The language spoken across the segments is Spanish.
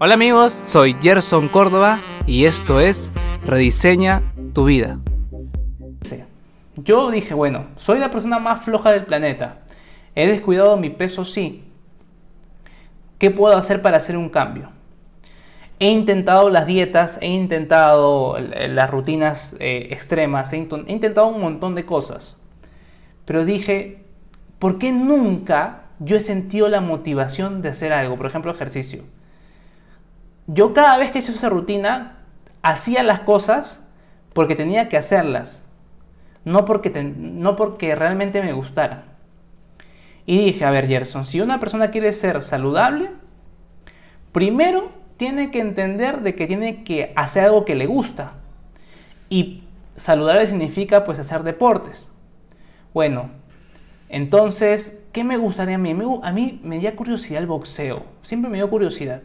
Hola amigos, soy Gerson Córdoba y esto es Rediseña tu vida. Yo dije, bueno, soy la persona más floja del planeta. He descuidado mi peso, sí. ¿Qué puedo hacer para hacer un cambio? He intentado las dietas, he intentado las rutinas eh, extremas, he intentado un montón de cosas. Pero dije, ¿por qué nunca yo he sentido la motivación de hacer algo? Por ejemplo, ejercicio yo cada vez que hice esa rutina, hacía las cosas porque tenía que hacerlas, no porque, no porque realmente me gustara. Y dije, a ver, Gerson, si una persona quiere ser saludable, primero tiene que entender de que tiene que hacer algo que le gusta. Y saludable significa pues hacer deportes. Bueno, entonces, ¿qué me gustaría a mí? A mí me dio curiosidad el boxeo. Siempre me dio curiosidad.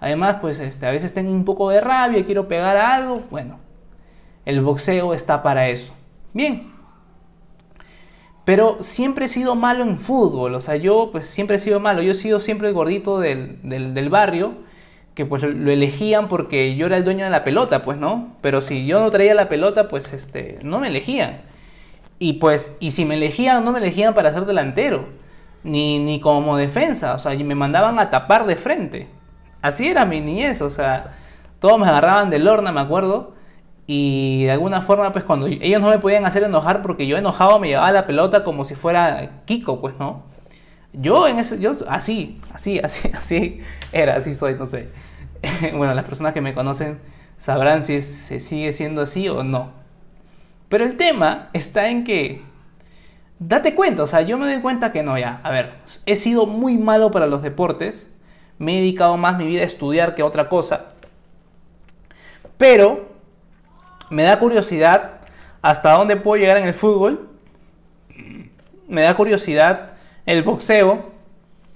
Además, pues este, a veces tengo un poco de rabia quiero pegar a algo. Bueno, el boxeo está para eso. Bien. Pero siempre he sido malo en fútbol. O sea, yo pues siempre he sido malo. Yo he sido siempre el gordito del, del, barrio. Que pues lo elegían porque yo era el dueño de la pelota, pues, ¿no? Pero si yo no traía la pelota, pues este, no me elegían. Y pues, y si me elegían, no me elegían para ser delantero. Ni, ni como defensa. O sea, me mandaban a tapar de frente. Así era mi niñez, o sea, todos me agarraban del horno, me acuerdo. Y de alguna forma, pues cuando ellos no me podían hacer enojar porque yo enojado me llevaba la pelota como si fuera Kiko, pues, ¿no? Yo en ese, yo así, así, así, así era, así soy, no sé. bueno, las personas que me conocen sabrán si se sigue siendo así o no. Pero el tema está en que, date cuenta, o sea, yo me doy cuenta que no, ya, a ver, he sido muy malo para los deportes me he dedicado más mi vida a estudiar que a otra cosa. Pero me da curiosidad hasta dónde puedo llegar en el fútbol. Me da curiosidad el boxeo.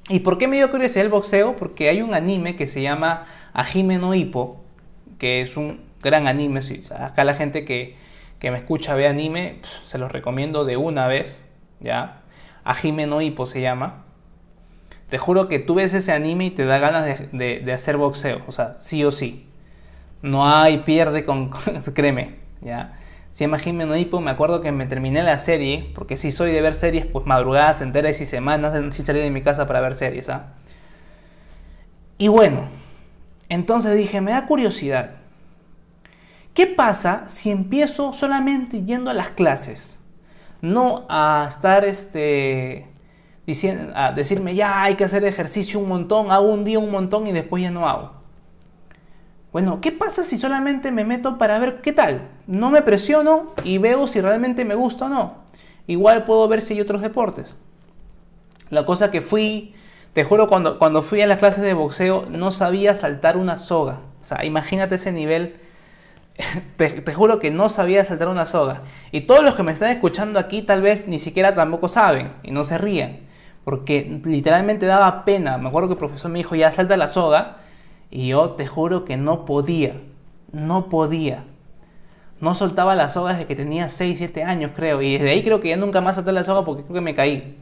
¿Y por qué me dio curiosidad el boxeo? Porque hay un anime que se llama Ajime no Hippo, que es un gran anime. Acá la gente que, me escucha ve anime, se los recomiendo de una vez. ¿ya? Ajime no Hippo se llama. Te juro que tú ves ese anime y te da ganas de, hacer boxeo. O sea, sí o sí. No hay pierde con... créeme, ¿ya? Si imagínate Hippo, me acuerdo que me terminé la serie, porque si soy de ver series, pues madrugadas enteras y semanas sin salir de mi casa para ver series, ¿ah? Y bueno, entonces dije, me da curiosidad. ¿Qué pasa si empiezo solamente yendo a las clases? No a estar este, a decirme, ya hay que hacer ejercicio un montón, hago un día un montón y después ya no hago. Bueno, ¿qué pasa si solamente me meto para ver qué tal? No me presiono y veo si realmente me gusta o no. Igual puedo ver si hay otros deportes. La cosa que fui, te juro, cuando, cuando fui a las clases de boxeo no sabía saltar una soga. O sea, imagínate ese nivel. te, te, juro que no sabía saltar una soga. Y todos los que me están escuchando aquí tal vez ni siquiera tampoco saben y no se rían porque literalmente daba pena. Me acuerdo que el profesor me dijo, ya salta la soga, y yo te juro que no podía, no podía. No soltaba la soga desde que tenía 6, 7 años, creo, y desde ahí creo que ya nunca más salté la soga porque creo que me caí.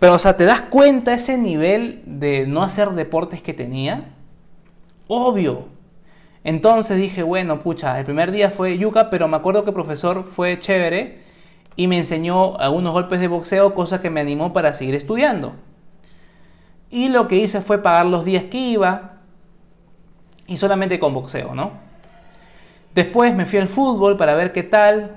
Pero, o sea, ¿te das cuenta ese nivel de no hacer deportes que tenía? Obvio. Entonces dije, bueno, pucha, el primer día fue yuca, pero me acuerdo que el profesor fue chévere y me enseñó algunos golpes de boxeo, cosa que me animó para seguir estudiando. Y lo que hice fue pagar los días que iba y solamente con boxeo, ¿no? Después me fui al fútbol para ver qué tal.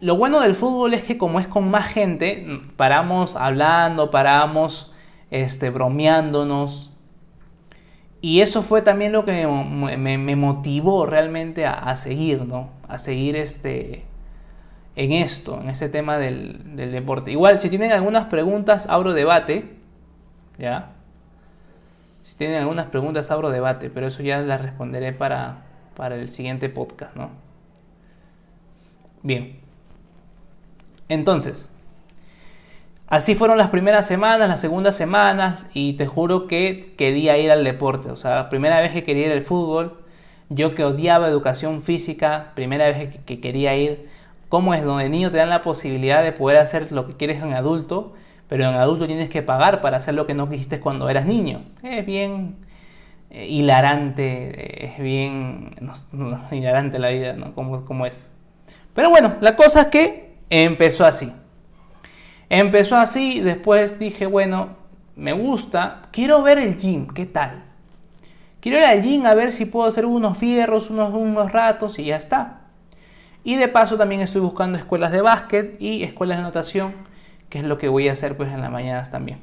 Lo bueno del fútbol es que como es con más gente, paramos hablando, paramos este, bromeándonos. Y eso fue también lo que me, motivó realmente a, a, seguir, ¿no? A seguir este, en esto, en este tema del, deporte. Igual, si tienen algunas preguntas, abro debate. ¿Ya? Si tienen algunas preguntas, abro debate, pero eso ya las responderé para, para el siguiente podcast, ¿no? Bien. Entonces, así fueron las primeras semanas, las segundas semanas, y te juro que quería ir al deporte. O sea, la primera vez que quería ir al fútbol, yo que odiaba educación física, primera vez que quería ir ¿Cómo es? Donde niño te dan la posibilidad de poder hacer lo que quieres en adulto, pero en adulto tienes que pagar para hacer lo que no quisiste cuando eras niño. Es bien, eh, hilarante, es bien hilarante la vida, ¿no? Como, como es. Pero bueno, la cosa es que empezó así. Empezó así, después dije, bueno, me gusta, quiero ver el gym, ¿qué tal? Quiero ir al gym a ver si puedo hacer unos fierros, unos, unos ratos y ya está. Y de paso también estoy buscando escuelas de básquet y escuelas de natación, que es lo que voy a hacer pues en las mañanas también.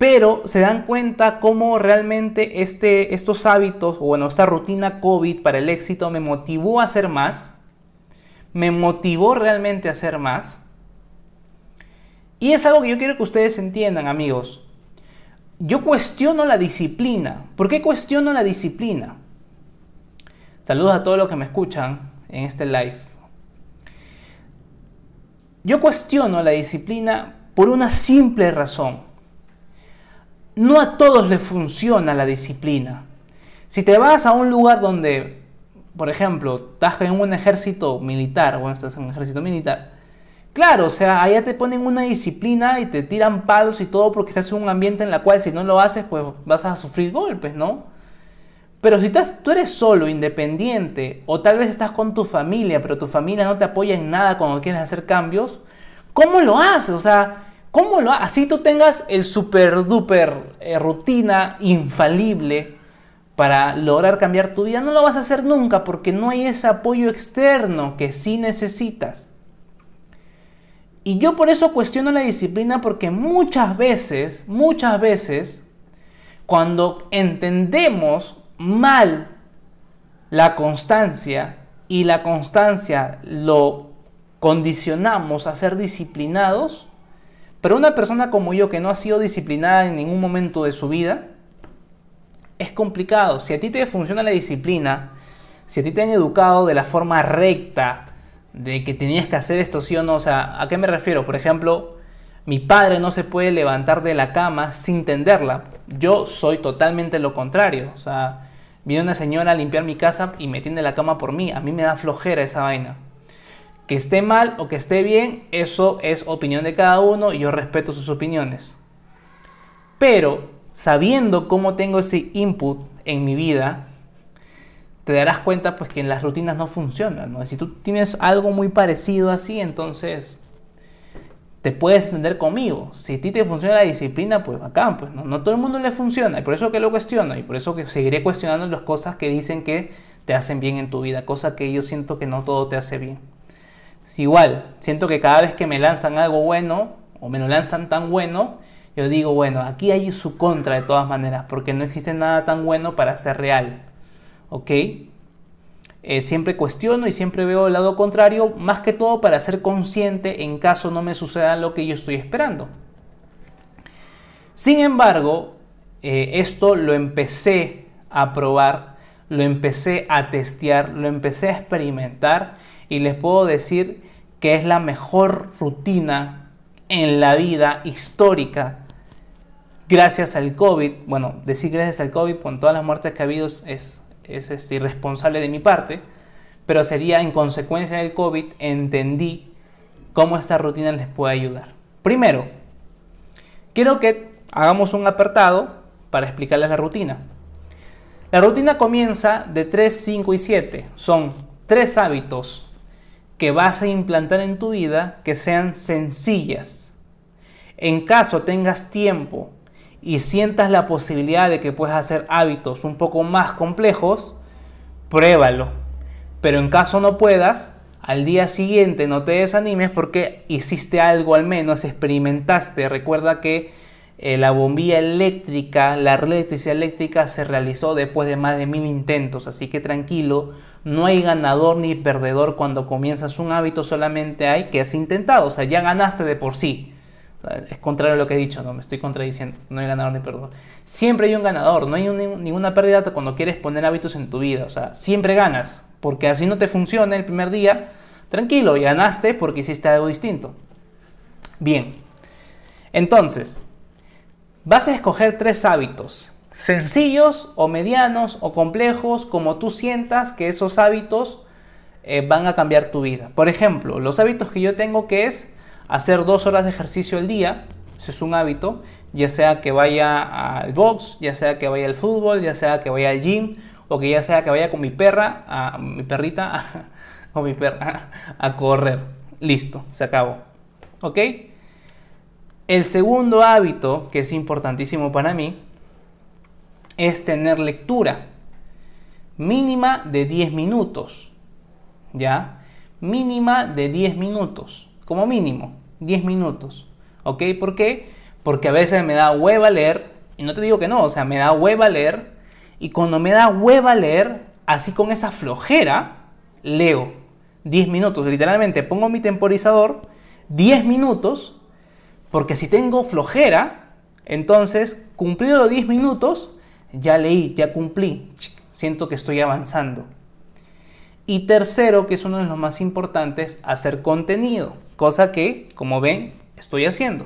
Pero se dan cuenta cómo realmente este, estos hábitos, o bueno, esta rutina COVID para el éxito me motivó a hacer más, me motivó realmente a hacer más. Y es algo que yo quiero que ustedes entiendan, amigos. Yo cuestiono la disciplina. ¿Por qué cuestiono la disciplina? Saludos a todos los que me escuchan en este live. Yo cuestiono la disciplina por una simple razón. No a todos les funciona la disciplina. Si te vas a un lugar donde, por ejemplo, estás en un ejército militar, bueno, estás en un ejército militar, Claro, o sea, allá te ponen una disciplina y te tiran palos y todo porque estás en un ambiente en el cual si no lo haces, pues vas a sufrir golpes, ¿no? Pero si tú eres solo, independiente, o tal vez estás con tu familia, pero tu familia no te apoya en nada cuando quieres hacer cambios, ¿cómo lo haces? O sea, ¿cómo lo haces? Así tú tengas el super duper eh, rutina infalible para lograr cambiar tu vida, no lo vas a hacer nunca porque no hay ese apoyo externo que sí necesitas. Y yo por eso cuestiono la disciplina porque muchas veces, muchas veces, cuando entendemos mal la constancia y la constancia lo condicionamos a ser disciplinados, pero una persona como yo que no ha sido disciplinada en ningún momento de su vida, es complicado. Si a ti te funciona la disciplina, si a ti te han educado de la forma recta, de que tenías que hacer esto sí o no. O sea, ¿a qué me refiero? Por ejemplo, mi padre no se puede levantar de la cama sin tenderla. Yo soy totalmente lo contrario. O sea, viene una señora a limpiar mi casa y me tiende la cama por mí. A mí me da flojera esa vaina. Que esté mal o que esté bien, eso es opinión de cada uno y yo respeto sus opiniones. Pero sabiendo cómo tengo ese input en mi vida, te darás cuenta pues que en las rutinas no funcionan. ¿no? Si tú tienes algo muy parecido así, entonces te puedes entender conmigo. Si a ti te funciona la disciplina, pues acá, pues no, no todo el mundo le funciona. Y por eso que lo cuestiono y por eso que seguiré cuestionando las cosas que dicen que te hacen bien en tu vida, cosa que yo siento que no todo te hace bien. Si igual, siento que cada vez que me lanzan algo bueno o me lo lanzan tan bueno, yo digo, bueno, aquí hay su contra de todas maneras, porque no existe nada tan bueno para ser real. ¿ok? Eh, siempre cuestiono y siempre veo el lado contrario, más que todo para ser consciente en caso no me suceda lo que yo estoy esperando. Sin embargo, eh, esto lo empecé a probar, lo empecé a testear, lo empecé a experimentar y les puedo decir que es la mejor rutina en la vida histórica gracias al COVID. Bueno, decir gracias al COVID con todas las muertes que ha habido es es este, irresponsable de mi parte, pero sería en consecuencia del COVID, entendí cómo esta rutina les puede ayudar. Primero, quiero que hagamos un apartado para explicarles la rutina. La rutina comienza de 3, 5 y 7. Son tres hábitos que vas a implantar en tu vida que sean sencillas. En caso tengas tiempo y sientas la posibilidad de que puedas hacer hábitos un poco más complejos, pruébalo. Pero en caso no puedas, al día siguiente no te desanimes porque hiciste algo al menos, experimentaste. Recuerda que eh, la bombilla eléctrica, la electricidad eléctrica se realizó después de más de mil intentos, así que tranquilo, no hay ganador ni perdedor cuando comienzas un hábito, solamente hay que has intentado, o sea, ya ganaste de por sí. Es contrario a lo que he dicho, no me estoy contradiciendo, no hay ganador ni perdedor. Siempre hay un ganador, no hay ninguna pérdida cuando quieres poner hábitos en tu vida, o sea, siempre ganas, porque así no te funciona el primer día, tranquilo, y ganaste porque hiciste algo distinto. Bien, entonces, vas a escoger tres hábitos, sencillos o medianos o complejos, como tú sientas que esos hábitos eh, van a cambiar tu vida. Por ejemplo, los hábitos que yo tengo que es hacer dos horas de ejercicio al día, eso es un hábito, ya sea que vaya al box, ya sea que vaya al fútbol, ya sea que vaya al gym, o que ya sea que vaya con mi perra, a mi perrita, o mi perra, a correr. Listo, se acabó. ¿Ok? El segundo hábito, que es importantísimo para mí, es tener lectura mínima de 10 minutos. ¿Ya? Mínima de 10 minutos. Como mínimo, 10 minutos. ¿Ok? ¿Por qué? Porque a veces me da hueva leer, y no te digo que no, o sea, me da hueva leer, y cuando me da hueva leer, así con esa flojera, leo 10 minutos. Literalmente pongo mi temporizador 10 minutos, porque si tengo flojera, entonces, cumplido los 10 minutos, ya leí, ya cumplí, siento que estoy avanzando. Y tercero, que es uno de los más importantes, hacer contenido, cosa que, como ven, estoy haciendo.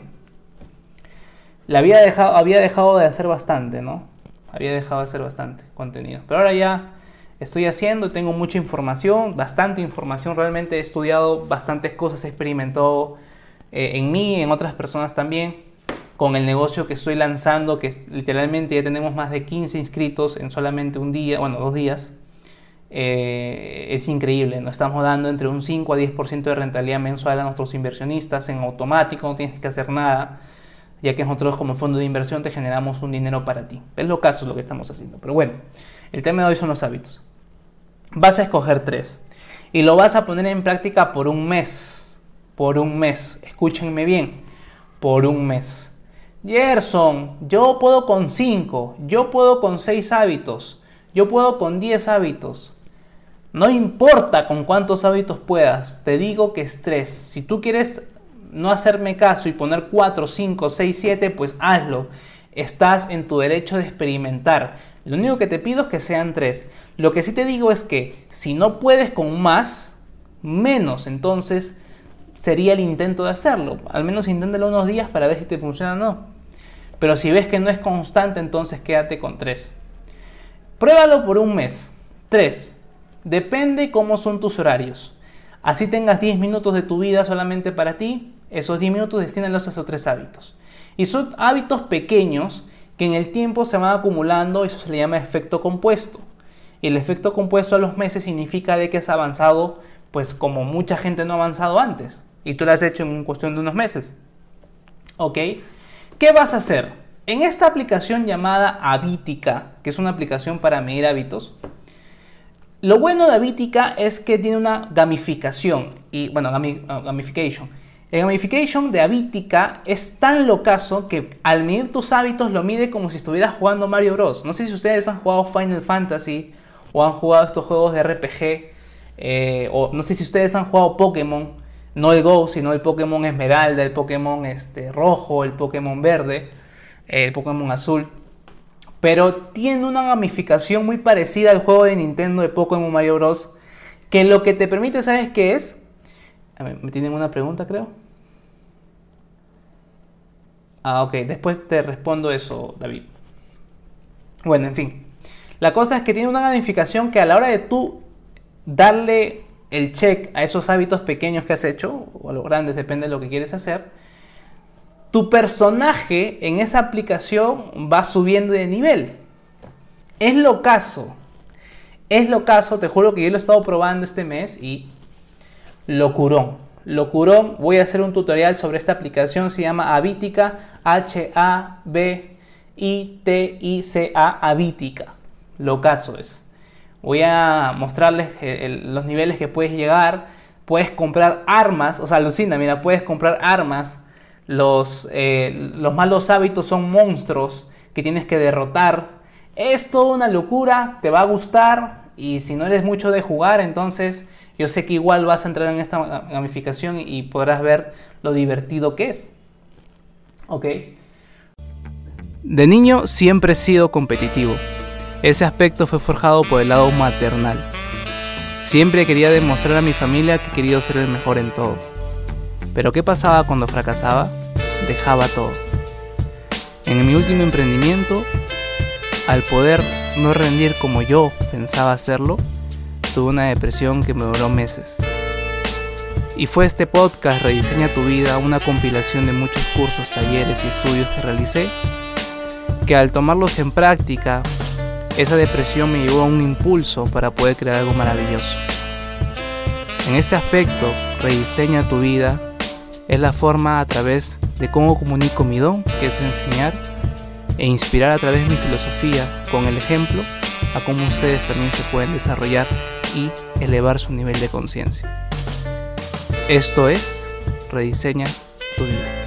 La había dejado, había dejado de hacer bastante, ¿no? Había dejado de hacer bastante contenido. Pero ahora ya estoy haciendo, tengo mucha información, bastante información, realmente he estudiado bastantes cosas, he experimentado eh, en mí, en otras personas también, con el negocio que estoy lanzando, que literalmente ya tenemos más de 15 inscritos en solamente un día, bueno, dos días. Eh, es increíble, nos estamos dando entre un 5 a 10% de rentabilidad mensual a nuestros inversionistas en automático, no tienes que hacer nada, ya que nosotros como fondo de inversión te generamos un dinero para ti. Es lo caso lo que estamos haciendo. Pero bueno, el tema de hoy son los hábitos. Vas a escoger tres y lo vas a poner en práctica por un mes. Por un mes. Escúchenme bien. Por un mes. Gerson, yo puedo con 5, yo puedo con 6 hábitos, yo puedo con 10 hábitos. No importa con cuántos hábitos puedas, te digo que es 3. Si tú quieres no hacerme caso y poner 4, 5, 6, 7, pues hazlo. Estás en tu derecho de experimentar. Lo único que te pido es que sean 3. Lo que sí te digo es que si no puedes con más, menos. Entonces sería el intento de hacerlo. Al menos inténtalo unos días para ver si te funciona o no. Pero si ves que no es constante, entonces quédate con 3. Pruébalo por un mes. 3. Depende cómo son tus horarios. Así tengas 10 minutos de tu vida solamente para ti, esos 10 minutos destínalos a esos 3 hábitos. Y son hábitos pequeños que en el tiempo se van acumulando, eso se le llama efecto compuesto. Y el efecto compuesto a los meses significa de que has avanzado, pues como mucha gente no ha avanzado antes. Y tú lo has hecho en cuestión de unos meses. ¿Ok? ¿Qué vas a hacer? En esta aplicación llamada Habitica, que es una aplicación para medir hábitos, lo bueno de Habitica es que tiene una gamificación, y bueno, uh, gamification. El gamification de Habitica es tan locazo que al medir tus hábitos lo mide como si estuvieras jugando Mario Bros. No sé si ustedes han jugado Final Fantasy o han jugado estos juegos de RPG, eh, o no sé si ustedes han jugado Pokémon no el Go, sino el Pokémon Esmeralda, el Pokémon este, rojo, el Pokémon verde, el Pokémon azul. Pero tiene una gamificación muy parecida al juego de Nintendo de Pokémon Mario Bros. Que lo que te permite, ¿sabes qué es? me tienen una pregunta, creo. Ah, ok, después te respondo eso, David. Bueno, en fin. La cosa es que tiene una gamificación que a la hora de tú darle el check a esos hábitos pequeños que has hecho, o a los grandes, depende de lo que quieres hacer, tu personaje en esa aplicación va subiendo de nivel. Es lo caso. Es lo caso, te juro que yo lo he estado probando este mes y locurón. Locurón, voy a hacer un tutorial sobre esta aplicación, se llama Habitica, H-A-B-I-T-I-C-A, Habitica. Lo caso es. Voy a mostrarles los niveles que puedes llegar. Puedes comprar armas, o sea, alucina, mira, puedes comprar armas. Los, eh, los malos hábitos son monstruos que tienes que derrotar. Es toda una locura, te va a gustar y si no eres mucho de jugar, entonces yo sé que igual vas a entrar en esta gamificación y podrás ver lo divertido que es. Ok. De niño siempre he sido competitivo ese aspecto fue forjado por el lado maternal. Siempre quería demostrar a mi familia que quería ser el mejor en todo. Pero ¿qué pasaba cuando fracasaba? Dejaba todo. En mi último emprendimiento, al poder no rendir como yo pensaba hacerlo, tuve una depresión que me duró meses. Y fue este podcast Rediseña tu vida, una compilación de muchos cursos, talleres y estudios que realicé, que al tomarlos en práctica, esa depresión me llevó a un impulso para poder crear algo maravilloso. En este aspecto, Rediseña tu vida es la forma a través de cómo comunico mi don, que es enseñar, e inspirar a través de mi filosofía con el ejemplo a cómo ustedes también se pueden desarrollar y elevar su nivel de conciencia. Esto es Rediseña tu vida.